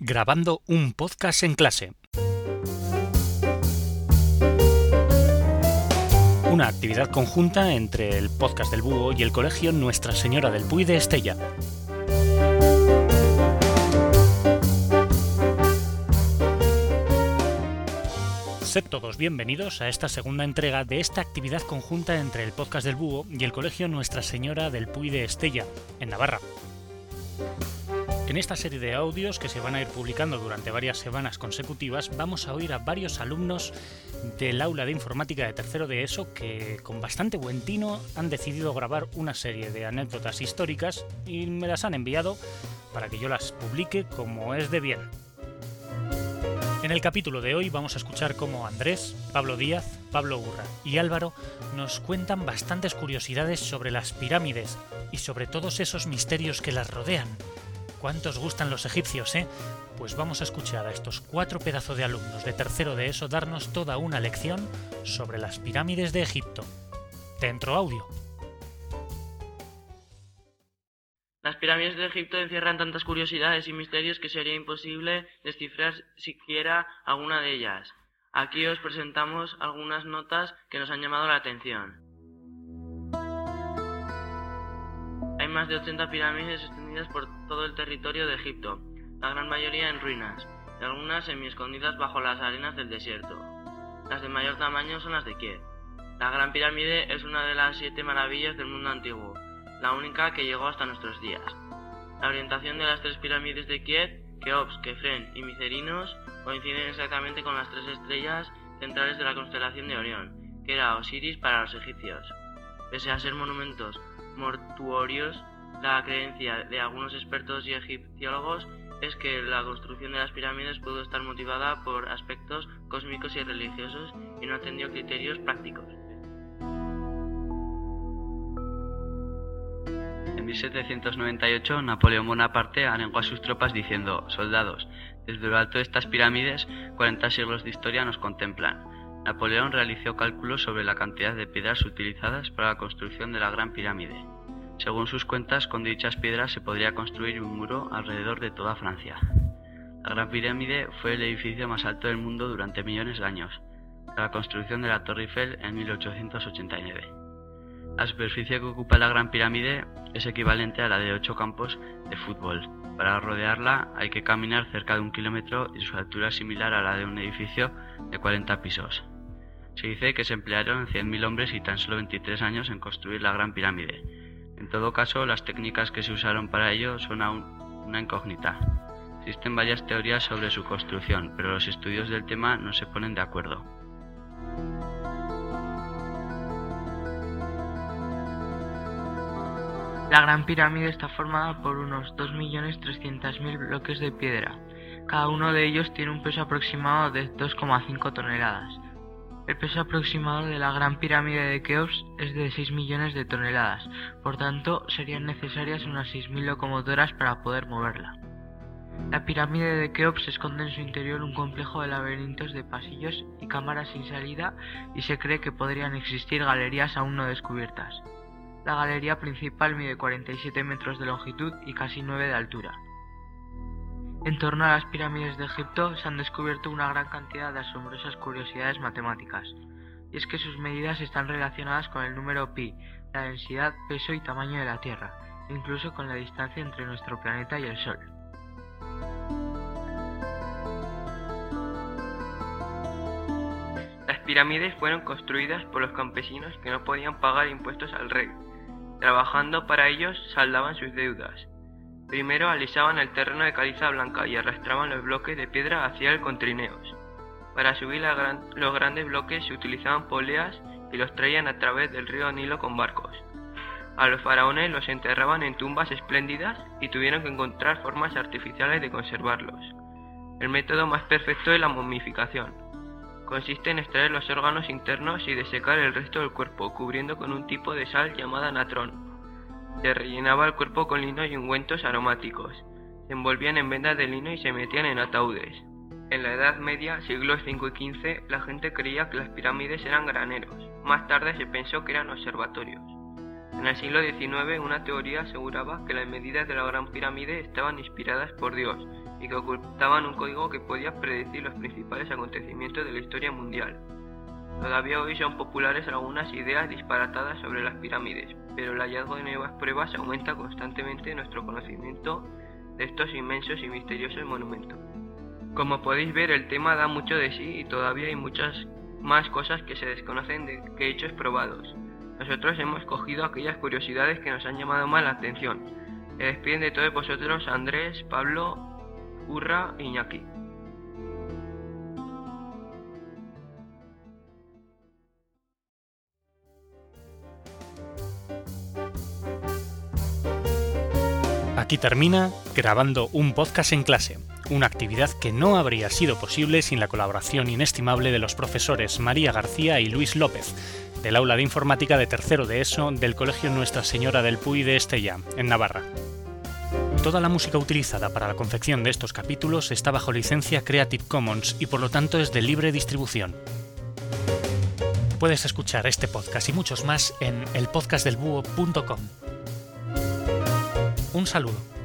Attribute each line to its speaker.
Speaker 1: grabando un podcast en clase. Una actividad conjunta entre el podcast del Búho y el colegio Nuestra Señora del Puy de Estella. Sed todos bienvenidos a esta segunda entrega de esta actividad conjunta entre el podcast del Búho y el colegio Nuestra Señora del Puy de Estella, en Navarra. En esta serie de audios que se van a ir publicando durante varias semanas consecutivas, vamos a oír a varios alumnos del aula de informática de tercero de ESO que con bastante buen tino han decidido grabar una serie de anécdotas históricas y me las han enviado para que yo las publique como es de bien. En el capítulo de hoy vamos a escuchar cómo Andrés, Pablo Díaz, Pablo Urra y Álvaro nos cuentan bastantes curiosidades sobre las pirámides y sobre todos esos misterios que las rodean. ¿Cuántos gustan los egipcios, eh? Pues vamos a escuchar a estos cuatro pedazos de alumnos de tercero de eso darnos toda una lección sobre las pirámides de Egipto. Dentro audio.
Speaker 2: Las pirámides de Egipto encierran tantas curiosidades y misterios que sería imposible descifrar siquiera alguna de ellas. Aquí os presentamos algunas notas que nos han llamado la atención. Hay más de 80 pirámides por todo el territorio de Egipto, la gran mayoría en ruinas, y algunas semi-escondidas bajo las arenas del desierto. Las de mayor tamaño son las de Kiev. La Gran Pirámide es una de las siete maravillas del mundo antiguo, la única que llegó hasta nuestros días. La orientación de las tres pirámides de Kiev, Keops, Kefren y Micerinos, coinciden exactamente con las tres estrellas centrales de la constelación de Orión, que era Osiris para los egipcios. Pese a ser monumentos mortuorios, la creencia de algunos expertos y egipciólogos es que la construcción de las pirámides pudo estar motivada por aspectos cósmicos y religiosos y no atendió criterios prácticos.
Speaker 3: En 1798, Napoleón Bonaparte arengó a sus tropas diciendo, soldados, desde lo alto de estas pirámides, 40 siglos de historia nos contemplan. Napoleón realizó cálculos sobre la cantidad de piedras utilizadas para la construcción de la Gran Pirámide. Según sus cuentas, con dichas piedras se podría construir un muro alrededor de toda Francia. La Gran Pirámide fue el edificio más alto del mundo durante millones de años, la construcción de la Torre Eiffel en 1889. La superficie que ocupa la Gran Pirámide es equivalente a la de ocho campos de fútbol. Para rodearla hay que caminar cerca de un kilómetro y su altura es similar a la de un edificio de 40 pisos. Se dice que se emplearon 100.000 hombres y tan solo 23 años en construir la Gran Pirámide. En todo caso, las técnicas que se usaron para ello son aún una incógnita. Existen varias teorías sobre su construcción, pero los estudios del tema no se ponen de acuerdo.
Speaker 4: La Gran Pirámide está formada por unos 2.300.000 bloques de piedra. Cada uno de ellos tiene un peso aproximado de 2,5 toneladas. El peso aproximado de la Gran Pirámide de Keops es de 6 millones de toneladas, por tanto serían necesarias unas 6.000 locomotoras para poder moverla. La pirámide de Keops esconde en su interior un complejo de laberintos de pasillos y cámaras sin salida y se cree que podrían existir galerías aún no descubiertas. La galería principal mide 47 metros de longitud y casi 9 de altura. En torno a las pirámides de Egipto se han descubierto una gran cantidad de asombrosas curiosidades matemáticas, y es que sus medidas están relacionadas con el número pi, la densidad, peso y tamaño de la Tierra, incluso con la distancia entre nuestro planeta y el Sol.
Speaker 5: Las pirámides fueron construidas por los campesinos que no podían pagar impuestos al rey. Trabajando para ellos saldaban sus deudas. Primero alisaban el terreno de caliza blanca y arrastraban los bloques de piedra hacia el contrineos. Para subir los grandes bloques se utilizaban poleas y los traían a través del río Nilo con barcos. A los faraones los enterraban en tumbas espléndidas y tuvieron que encontrar formas artificiales de conservarlos. El método más perfecto es la momificación. Consiste en extraer los órganos internos y desecar el resto del cuerpo, cubriendo con un tipo de sal llamada natrón. Se rellenaba el cuerpo con lino y ungüentos aromáticos. Se envolvían en vendas de lino y se metían en ataúdes. En la Edad Media, siglos V y XV, la gente creía que las pirámides eran graneros. Más tarde se pensó que eran observatorios. En el siglo XIX una teoría aseguraba que las medidas de la Gran Pirámide estaban inspiradas por Dios y que ocultaban un código que podía predecir los principales acontecimientos de la historia mundial. Todavía hoy son populares algunas ideas disparatadas sobre las pirámides, pero el hallazgo de nuevas pruebas aumenta constantemente nuestro conocimiento de estos inmensos y misteriosos monumentos. Como podéis ver, el tema da mucho de sí y todavía hay muchas más cosas que se desconocen de que hechos probados. Nosotros hemos cogido aquellas curiosidades que nos han llamado más la atención. Se despiden de todos vosotros Andrés, Pablo, Urra Iñaki.
Speaker 1: Aquí termina grabando un podcast en clase, una actividad que no habría sido posible sin la colaboración inestimable de los profesores María García y Luis López, del aula de informática de tercero de ESO del Colegio Nuestra Señora del Puy de Estella, en Navarra. Toda la música utilizada para la confección de estos capítulos está bajo licencia Creative Commons y por lo tanto es de libre distribución. Puedes escuchar este podcast y muchos más en elpodcastdelbúho.com. Un saludo.